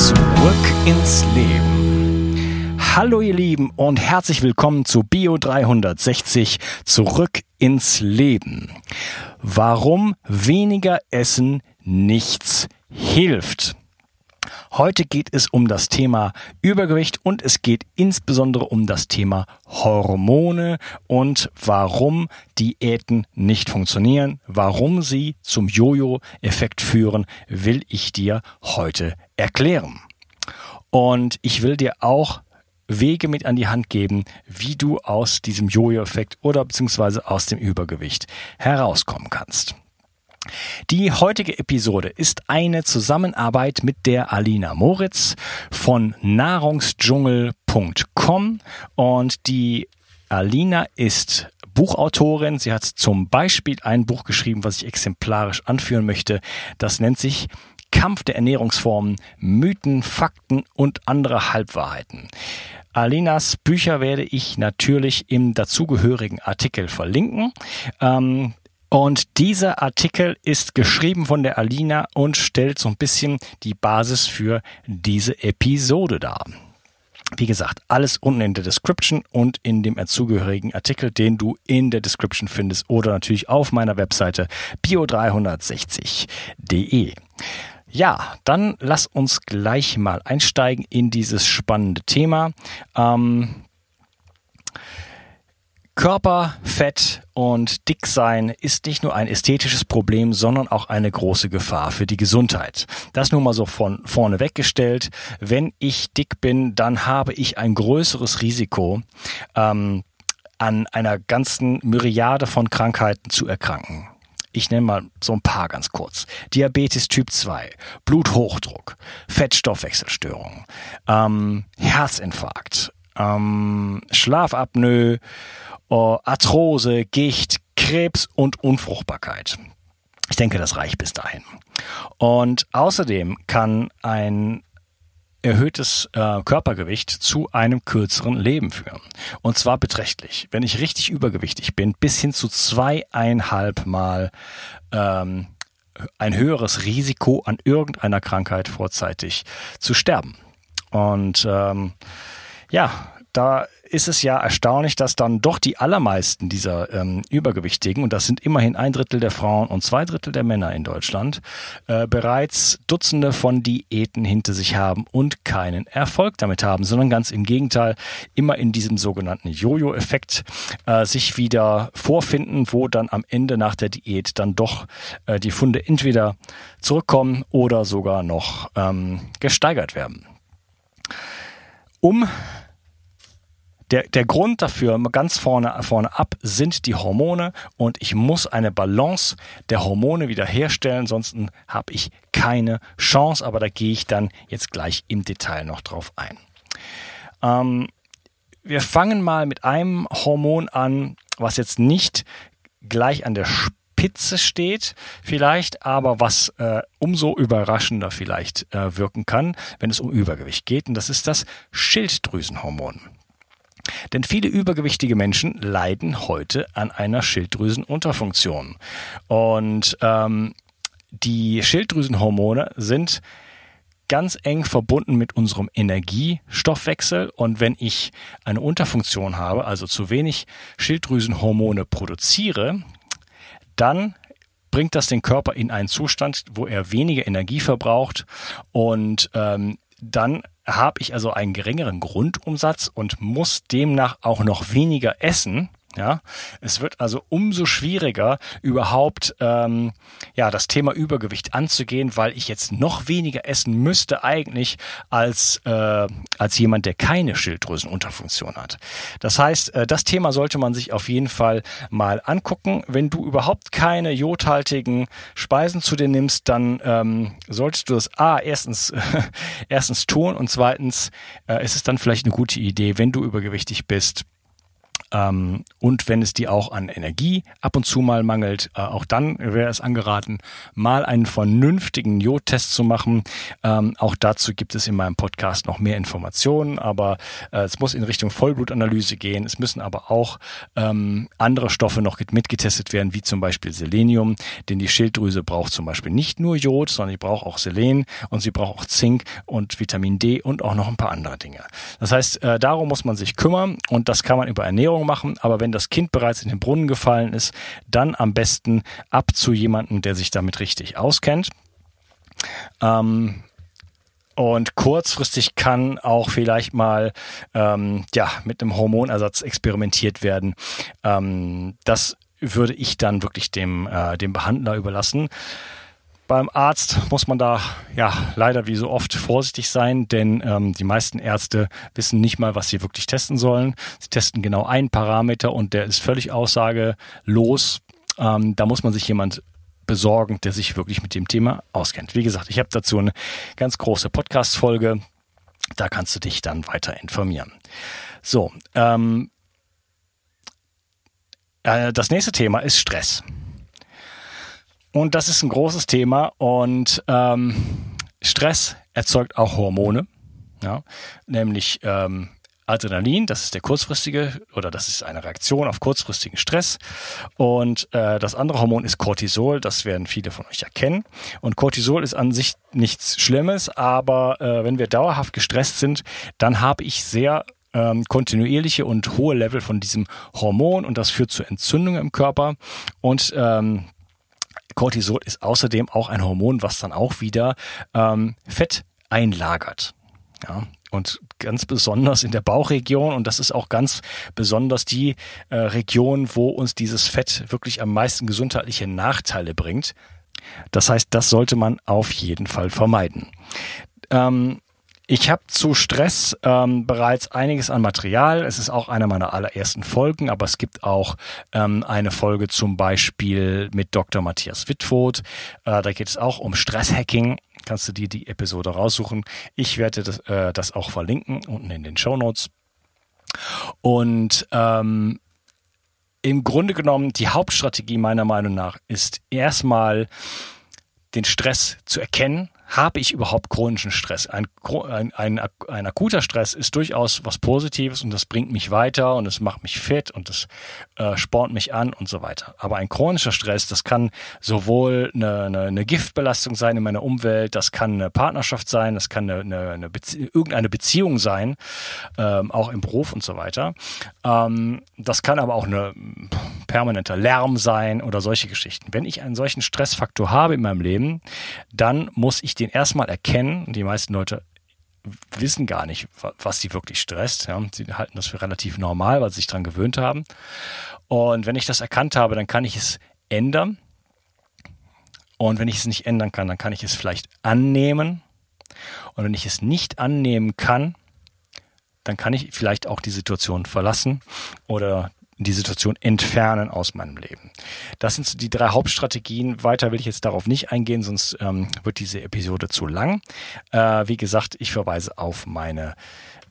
Zurück ins Leben. Hallo ihr Lieben und herzlich willkommen zu Bio 360 Zurück ins Leben. Warum weniger Essen nichts hilft. Heute geht es um das Thema Übergewicht und es geht insbesondere um das Thema Hormone und warum Diäten nicht funktionieren, warum sie zum Jojo-Effekt führen, will ich dir heute erklären. Und ich will dir auch Wege mit an die Hand geben, wie du aus diesem Jojo-Effekt oder beziehungsweise aus dem Übergewicht herauskommen kannst. Die heutige Episode ist eine Zusammenarbeit mit der Alina Moritz von nahrungsdschungel.com und die Alina ist Buchautorin. Sie hat zum Beispiel ein Buch geschrieben, was ich exemplarisch anführen möchte. Das nennt sich Kampf der Ernährungsformen, Mythen, Fakten und andere Halbwahrheiten. Alinas Bücher werde ich natürlich im dazugehörigen Artikel verlinken. Ähm, und dieser Artikel ist geschrieben von der Alina und stellt so ein bisschen die Basis für diese Episode dar. Wie gesagt, alles unten in der Description und in dem zugehörigen Artikel, den du in der Description findest oder natürlich auf meiner Webseite bio360.de. Ja, dann lass uns gleich mal einsteigen in dieses spannende Thema. Ähm, Körperfett und Dicksein ist nicht nur ein ästhetisches Problem, sondern auch eine große Gefahr für die Gesundheit. Das nur mal so von vorne weggestellt. Wenn ich dick bin, dann habe ich ein größeres Risiko, ähm, an einer ganzen Myriade von Krankheiten zu erkranken. Ich nenne mal so ein paar ganz kurz. Diabetes Typ 2, Bluthochdruck, Fettstoffwechselstörung, ähm, Herzinfarkt, ähm, Schlafapnoe, äh, Arthrose, Gicht, Krebs und Unfruchtbarkeit. Ich denke, das reicht bis dahin. Und außerdem kann ein erhöhtes äh, Körpergewicht zu einem kürzeren Leben führen. Und zwar beträchtlich. Wenn ich richtig übergewichtig bin, bis hin zu zweieinhalb Mal ähm, ein höheres Risiko an irgendeiner Krankheit vorzeitig zu sterben. Und ähm, ja, da ist es ja erstaunlich, dass dann doch die allermeisten dieser ähm, Übergewichtigen, und das sind immerhin ein Drittel der Frauen und zwei Drittel der Männer in Deutschland, äh, bereits Dutzende von Diäten hinter sich haben und keinen Erfolg damit haben, sondern ganz im Gegenteil immer in diesem sogenannten Jojo-Effekt äh, sich wieder vorfinden, wo dann am Ende nach der Diät dann doch äh, die Funde entweder zurückkommen oder sogar noch ähm, gesteigert werden. Um der, der Grund dafür, ganz vorne, vorne ab, sind die Hormone und ich muss eine Balance der Hormone wiederherstellen, sonst habe ich keine Chance, aber da gehe ich dann jetzt gleich im Detail noch drauf ein. Ähm, wir fangen mal mit einem Hormon an, was jetzt nicht gleich an der Spitze steht, vielleicht, aber was äh, umso überraschender vielleicht äh, wirken kann, wenn es um Übergewicht geht. Und das ist das Schilddrüsenhormon. Denn viele übergewichtige Menschen leiden heute an einer Schilddrüsenunterfunktion. Und ähm, die Schilddrüsenhormone sind ganz eng verbunden mit unserem Energiestoffwechsel. Und wenn ich eine Unterfunktion habe, also zu wenig Schilddrüsenhormone produziere, dann bringt das den Körper in einen Zustand, wo er weniger Energie verbraucht und ähm, dann habe ich also einen geringeren Grundumsatz und muss demnach auch noch weniger essen, Ja, es wird also umso schwieriger, überhaupt ähm, ja das Thema Übergewicht anzugehen, weil ich jetzt noch weniger essen müsste eigentlich als äh, als jemand, der keine Schilddrüsenunterfunktion hat. Das heißt, äh, das Thema sollte man sich auf jeden Fall mal angucken. Wenn du überhaupt keine jodhaltigen Speisen zu dir nimmst, dann ähm, solltest du das a erstens erstens tun und zweitens äh, ist es dann vielleicht eine gute Idee, wenn du übergewichtig bist ähm, und wenn es dir auch an Energie ab und zu mal mangelt, äh, auch dann wäre es angeraten, mal einen vernünftigen Jodtest zu machen. Ähm, auch dazu gibt es in meinem Podcast noch mehr Informationen, aber äh, es muss in Richtung Vollblutanalyse gehen. Es müssen aber auch ähm, andere Stoffe noch mitgetestet werden, wie zum Beispiel Selenium, denn die Schilddrüse braucht zum Beispiel nicht nur Jod, sondern sie braucht auch Selen und sie braucht auch Zink und Vitamin D und auch noch ein paar andere Dinge. Das heißt, äh, darum muss man sich kümmern und das kann man über Ernährung Ernährung machen, aber wenn das Kind bereits in den Brunnen gefallen ist, dann am besten ab zu jemandem, der sich damit richtig auskennt. Ähm, und kurzfristig kann auch vielleicht mal ähm, ja, mit einem Hormonersatz experimentiert werden. Ähm, das würde ich dann wirklich dem, äh, dem Behandler überlassen. Beim Arzt muss man da ja leider wie so oft vorsichtig sein, denn ähm, die meisten Ärzte wissen nicht mal, was sie wirklich testen sollen. Sie testen genau einen Parameter und der ist völlig aussagelos. Ähm, da muss man sich jemand besorgen, der sich wirklich mit dem Thema auskennt. Wie gesagt, ich habe dazu eine ganz große Podcast-Folge. Da kannst du dich dann weiter informieren. So, ähm, äh, das nächste Thema ist Stress. Und das ist ein großes Thema und ähm, Stress erzeugt auch Hormone, ja, nämlich ähm, Adrenalin, das ist der kurzfristige oder das ist eine Reaktion auf kurzfristigen Stress. Und äh, das andere Hormon ist Cortisol, das werden viele von euch erkennen. Und Cortisol ist an sich nichts Schlimmes, aber äh, wenn wir dauerhaft gestresst sind, dann habe ich sehr ähm, kontinuierliche und hohe Level von diesem Hormon und das führt zu Entzündungen im Körper und ähm, Cortisol ist außerdem auch ein Hormon, was dann auch wieder ähm, Fett einlagert. Ja, und ganz besonders in der Bauchregion und das ist auch ganz besonders die äh, Region, wo uns dieses Fett wirklich am meisten gesundheitliche Nachteile bringt. Das heißt, das sollte man auf jeden Fall vermeiden. Ähm, ich habe zu Stress ähm, bereits einiges an Material. Es ist auch eine meiner allerersten Folgen, aber es gibt auch ähm, eine Folge zum Beispiel mit Dr. Matthias Wittfurt. Äh, da geht es auch um Stresshacking. Kannst du dir die Episode raussuchen. Ich werde das, äh, das auch verlinken unten in den Show Notes. Und ähm, im Grunde genommen, die Hauptstrategie meiner Meinung nach ist erstmal den Stress zu erkennen, habe ich überhaupt chronischen Stress? Ein, ein, ein, ein akuter Stress ist durchaus was Positives und das bringt mich weiter und es macht mich fit und es äh, spornt mich an und so weiter. Aber ein chronischer Stress, das kann sowohl eine, eine, eine Giftbelastung sein in meiner Umwelt, das kann eine Partnerschaft sein, das kann eine, eine, eine Bezie irgendeine Beziehung sein, ähm, auch im Beruf und so weiter. Ähm, das kann aber auch eine permanenter Lärm sein oder solche Geschichten. Wenn ich einen solchen Stressfaktor habe in meinem Leben, dann muss ich den erstmal erkennen. Die meisten Leute wissen gar nicht, was sie wirklich stresst. Ja. Sie halten das für relativ normal, weil sie sich daran gewöhnt haben. Und wenn ich das erkannt habe, dann kann ich es ändern. Und wenn ich es nicht ändern kann, dann kann ich es vielleicht annehmen. Und wenn ich es nicht annehmen kann, dann kann ich vielleicht auch die Situation verlassen oder die Situation entfernen aus meinem Leben. Das sind die drei Hauptstrategien. Weiter will ich jetzt darauf nicht eingehen, sonst ähm, wird diese Episode zu lang. Äh, wie gesagt, ich verweise auf meine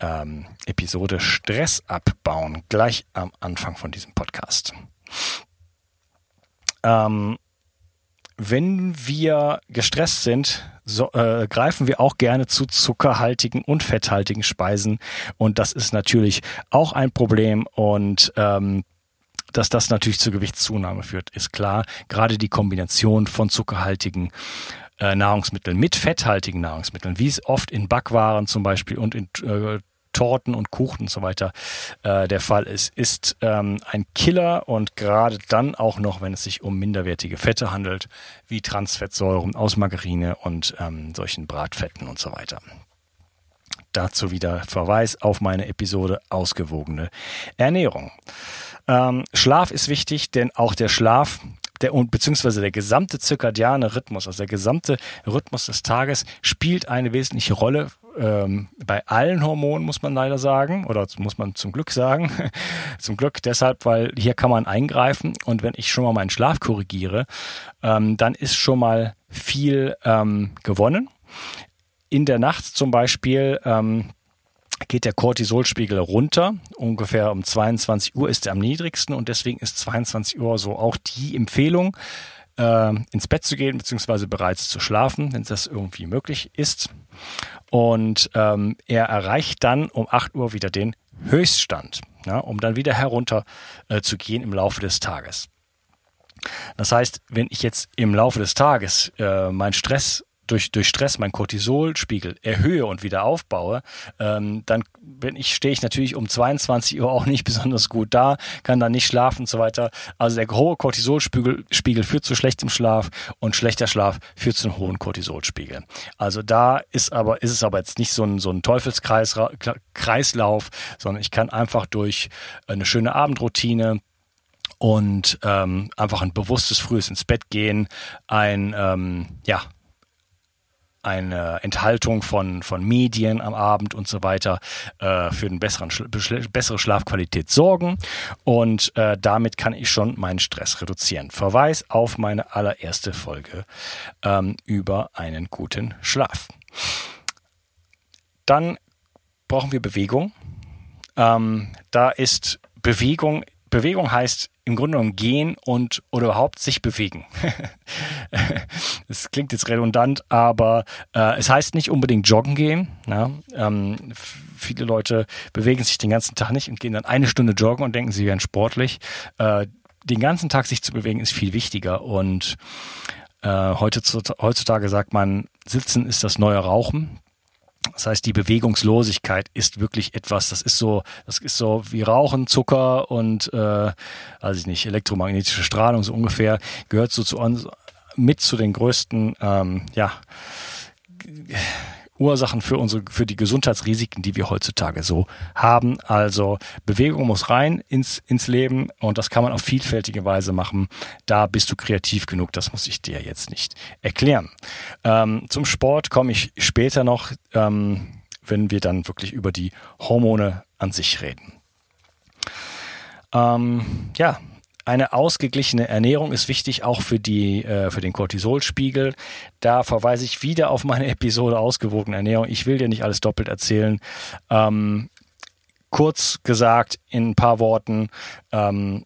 ähm, Episode Stress abbauen, gleich am Anfang von diesem Podcast. Ähm, wenn wir gestresst sind, so, äh, greifen wir auch gerne zu zuckerhaltigen und fetthaltigen Speisen. Und das ist natürlich auch ein Problem. Und ähm, dass das natürlich zur Gewichtszunahme führt, ist klar. Gerade die Kombination von zuckerhaltigen äh, Nahrungsmitteln mit fetthaltigen Nahrungsmitteln, wie es oft in Backwaren zum Beispiel und in äh, Torten und Kuchen und so weiter äh, der Fall ist, ist ähm, ein Killer und gerade dann auch noch, wenn es sich um minderwertige Fette handelt, wie Transfettsäuren aus Margarine und ähm, solchen Bratfetten und so weiter. dazu wieder Verweis auf meine Episode Ausgewogene Ernährung. Ähm, Schlaf ist wichtig, denn auch der Schlaf der beziehungsweise der gesamte zirkadiane Rhythmus, also der gesamte Rhythmus des Tages spielt eine wesentliche Rolle ähm, bei allen Hormonen, muss man leider sagen, oder muss man zum Glück sagen. zum Glück deshalb, weil hier kann man eingreifen und wenn ich schon mal meinen Schlaf korrigiere, ähm, dann ist schon mal viel ähm, gewonnen. In der Nacht zum Beispiel ähm, geht der Cortisolspiegel runter. Ungefähr um 22 Uhr ist er am niedrigsten und deswegen ist 22 Uhr so auch die Empfehlung, äh, ins Bett zu gehen, beziehungsweise bereits zu schlafen, wenn das irgendwie möglich ist. Und ähm, er erreicht dann um 8 Uhr wieder den Höchststand, ja, um dann wieder herunter äh, zu gehen im Laufe des Tages. Das heißt, wenn ich jetzt im Laufe des Tages äh, meinen Stress durch, durch Stress meinen Cortisolspiegel erhöhe und wieder aufbaue, ähm, dann bin ich, stehe ich natürlich um 22 Uhr auch nicht besonders gut da, kann dann nicht schlafen und so weiter. Also der hohe Cortisolspiegel Spiegel führt zu schlechtem Schlaf und schlechter Schlaf führt zu einem hohen Cortisolspiegel. Also da ist aber, ist es aber jetzt nicht so ein, so ein Teufelskreislauf, sondern ich kann einfach durch eine schöne Abendroutine, und ähm, einfach ein bewusstes frühes ins Bett gehen, ein ähm, ja eine Enthaltung von, von Medien am Abend und so weiter äh, für eine besseren, bessere Schlafqualität sorgen. Und äh, damit kann ich schon meinen Stress reduzieren. Verweis auf meine allererste Folge ähm, über einen guten Schlaf. Dann brauchen wir Bewegung. Ähm, da ist Bewegung, Bewegung heißt im Grunde genommen gehen und oder überhaupt sich bewegen. das klingt jetzt redundant, aber äh, es heißt nicht unbedingt joggen gehen. Ja? Ähm, viele Leute bewegen sich den ganzen Tag nicht und gehen dann eine Stunde joggen und denken, sie wären sportlich. Äh, den ganzen Tag sich zu bewegen ist viel wichtiger und äh, heutzutage sagt man, Sitzen ist das neue Rauchen. Das heißt, die Bewegungslosigkeit ist wirklich etwas, das ist so, das ist so wie Rauchen, Zucker und äh, weiß ich nicht, elektromagnetische Strahlung so ungefähr, gehört so zu uns mit zu den größten, ähm, ja, Ursachen für unsere, für die Gesundheitsrisiken, die wir heutzutage so haben. Also Bewegung muss rein ins, ins Leben und das kann man auf vielfältige Weise machen. Da bist du kreativ genug, das muss ich dir jetzt nicht erklären. Ähm, zum Sport komme ich später noch, ähm, wenn wir dann wirklich über die Hormone an sich reden. Ähm, ja, eine ausgeglichene Ernährung ist wichtig, auch für, die, äh, für den Cortisolspiegel. Da verweise ich wieder auf meine Episode ausgewogene Ernährung. Ich will dir nicht alles doppelt erzählen. Ähm, kurz gesagt, in ein paar Worten, ähm,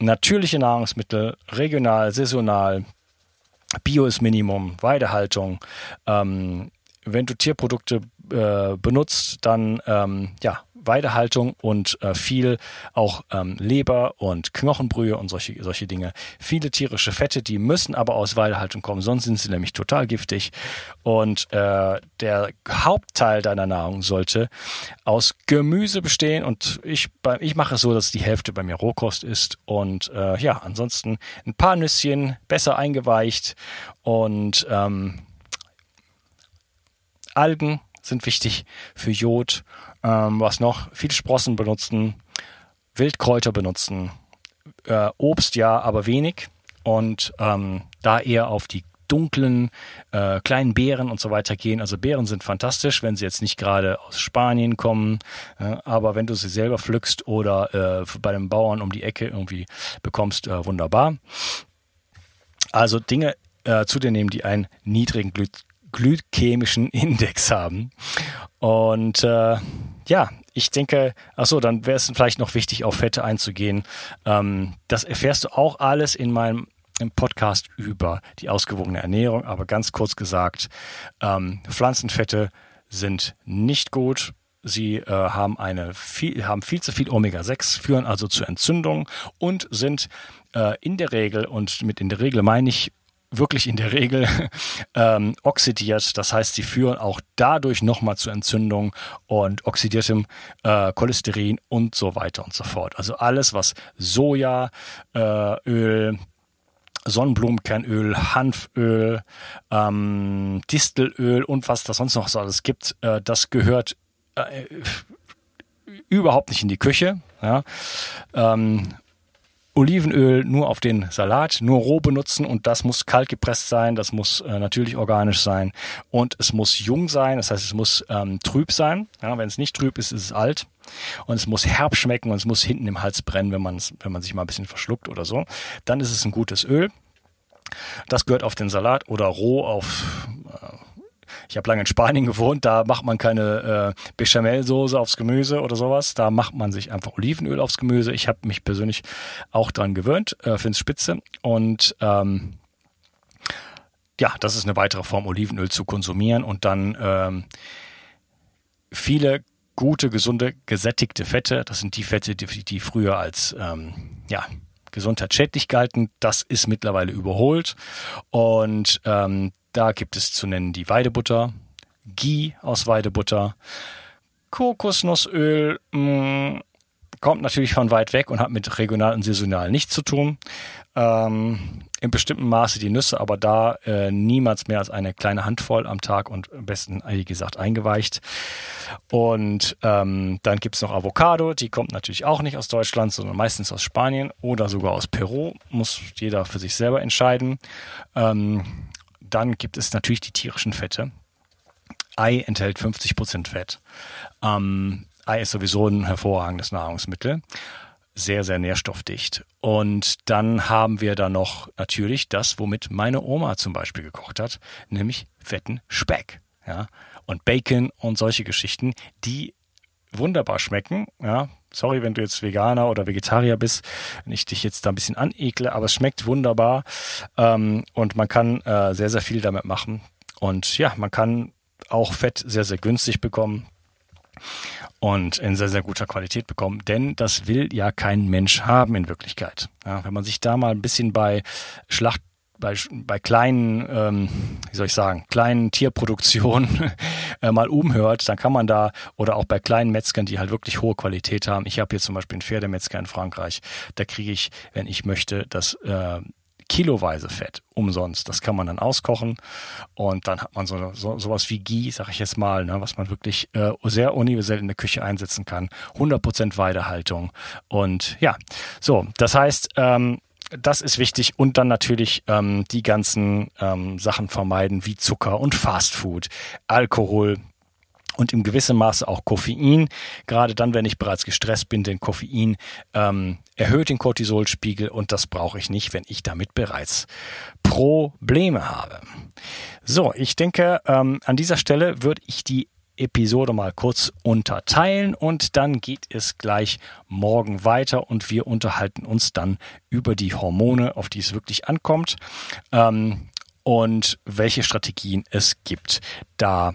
natürliche Nahrungsmittel, regional, saisonal, Bio ist Minimum, Weidehaltung. Ähm, wenn du Tierprodukte äh, benutzt, dann ähm, ja, Weidehaltung und äh, viel auch ähm, Leber und Knochenbrühe und solche, solche Dinge. Viele tierische Fette, die müssen aber aus Weidehaltung kommen, sonst sind sie nämlich total giftig. Und äh, der Hauptteil deiner Nahrung sollte aus Gemüse bestehen und ich, ich mache es so, dass die Hälfte bei mir Rohkost ist und äh, ja, ansonsten ein paar Nüsschen, besser eingeweicht und ähm, Algen sind wichtig für Jod ähm, was noch? Viele Sprossen benutzen, Wildkräuter benutzen, äh, Obst ja, aber wenig. Und ähm, da eher auf die dunklen äh, kleinen Beeren und so weiter gehen. Also Beeren sind fantastisch, wenn sie jetzt nicht gerade aus Spanien kommen, äh, aber wenn du sie selber pflückst oder äh, bei einem Bauern um die Ecke irgendwie bekommst, äh, wunderbar. Also Dinge äh, zu dir nehmen, die einen niedrigen Gly glykämischen Index haben. Und äh, ja, ich denke, ach so, dann wäre es vielleicht noch wichtig, auf Fette einzugehen. Ähm, das erfährst du auch alles in meinem im Podcast über die ausgewogene Ernährung. Aber ganz kurz gesagt, ähm, Pflanzenfette sind nicht gut. Sie äh, haben eine viel, haben viel zu viel Omega-6, führen also zu Entzündungen und sind äh, in der Regel, und mit in der Regel meine ich wirklich in der Regel ähm, oxidiert. Das heißt, sie führen auch dadurch nochmal zu Entzündung und oxidiertem äh, Cholesterin und so weiter und so fort. Also alles, was Sojaöl, äh, Sonnenblumenkernöl, Hanföl, ähm, Distelöl und was da sonst noch so alles gibt, äh, das gehört äh, überhaupt nicht in die Küche. Ja. Ähm, Olivenöl nur auf den Salat, nur roh benutzen und das muss kalt gepresst sein, das muss äh, natürlich organisch sein und es muss jung sein, das heißt es muss ähm, trüb sein. Ja, wenn es nicht trüb ist, ist es alt und es muss herb schmecken und es muss hinten im Hals brennen, wenn man wenn man sich mal ein bisschen verschluckt oder so. Dann ist es ein gutes Öl. Das gehört auf den Salat oder roh auf äh, ich habe lange in Spanien gewohnt, da macht man keine äh, Bechamelsoße aufs Gemüse oder sowas. Da macht man sich einfach Olivenöl aufs Gemüse. Ich habe mich persönlich auch dran gewöhnt, äh, finde es spitze. Und ähm, ja, das ist eine weitere Form, Olivenöl zu konsumieren und dann ähm, viele gute, gesunde, gesättigte Fette. Das sind die Fette, die, die früher als ähm, ja, gesundheitsschädlich galten. Das ist mittlerweile überholt. Und ähm, da gibt es zu nennen die Weidebutter, Ghee aus Weidebutter, Kokosnussöl, mh, mm, kommt natürlich von weit weg und hat mit regional und saisonal nichts zu tun. Ähm, in bestimmten Maße die Nüsse, aber da äh, niemals mehr als eine kleine Handvoll am Tag und am besten, wie gesagt, eingeweicht. Und ähm, dann gibt es noch Avocado, die kommt natürlich auch nicht aus Deutschland, sondern meistens aus Spanien oder sogar aus Peru. Muss jeder für sich selber entscheiden. Ähm, dann gibt es natürlich die tierischen Fette. Ei enthält 50% Fett. Ähm, Ei ist sowieso ein hervorragendes Nahrungsmittel. Sehr, sehr nährstoffdicht. Und dann haben wir da noch natürlich das, womit meine Oma zum Beispiel gekocht hat, nämlich fetten Speck. Ja? Und Bacon und solche Geschichten, die wunderbar schmecken. Ja, sorry, wenn du jetzt Veganer oder Vegetarier bist, wenn ich dich jetzt da ein bisschen anekle, aber es schmeckt wunderbar ähm, und man kann äh, sehr, sehr viel damit machen. Und ja, man kann auch Fett sehr, sehr günstig bekommen und in sehr, sehr guter Qualität bekommen, denn das will ja kein Mensch haben in Wirklichkeit. Ja, wenn man sich da mal ein bisschen bei Schlacht bei, bei kleinen, ähm, wie soll ich sagen, kleinen Tierproduktionen äh, mal umhört, dann kann man da, oder auch bei kleinen Metzgern, die halt wirklich hohe Qualität haben. Ich habe hier zum Beispiel einen Pferdemetzger in Frankreich, da kriege ich, wenn ich möchte, das äh, kiloweise Fett umsonst. Das kann man dann auskochen und dann hat man so, so sowas wie Ghee, sag ich jetzt mal, ne, was man wirklich äh, sehr universell in der Küche einsetzen kann. 100% Weidehaltung und ja, so, das heißt, ähm, das ist wichtig und dann natürlich ähm, die ganzen ähm, Sachen vermeiden wie Zucker und Fastfood, Alkohol und im gewissen Maße auch Koffein. Gerade dann, wenn ich bereits gestresst bin, denn Koffein ähm, erhöht den Cortisolspiegel und das brauche ich nicht, wenn ich damit bereits Probleme habe. So, ich denke, ähm, an dieser Stelle würde ich die Episode mal kurz unterteilen und dann geht es gleich morgen weiter und wir unterhalten uns dann über die Hormone, auf die es wirklich ankommt ähm, und welche Strategien es gibt, da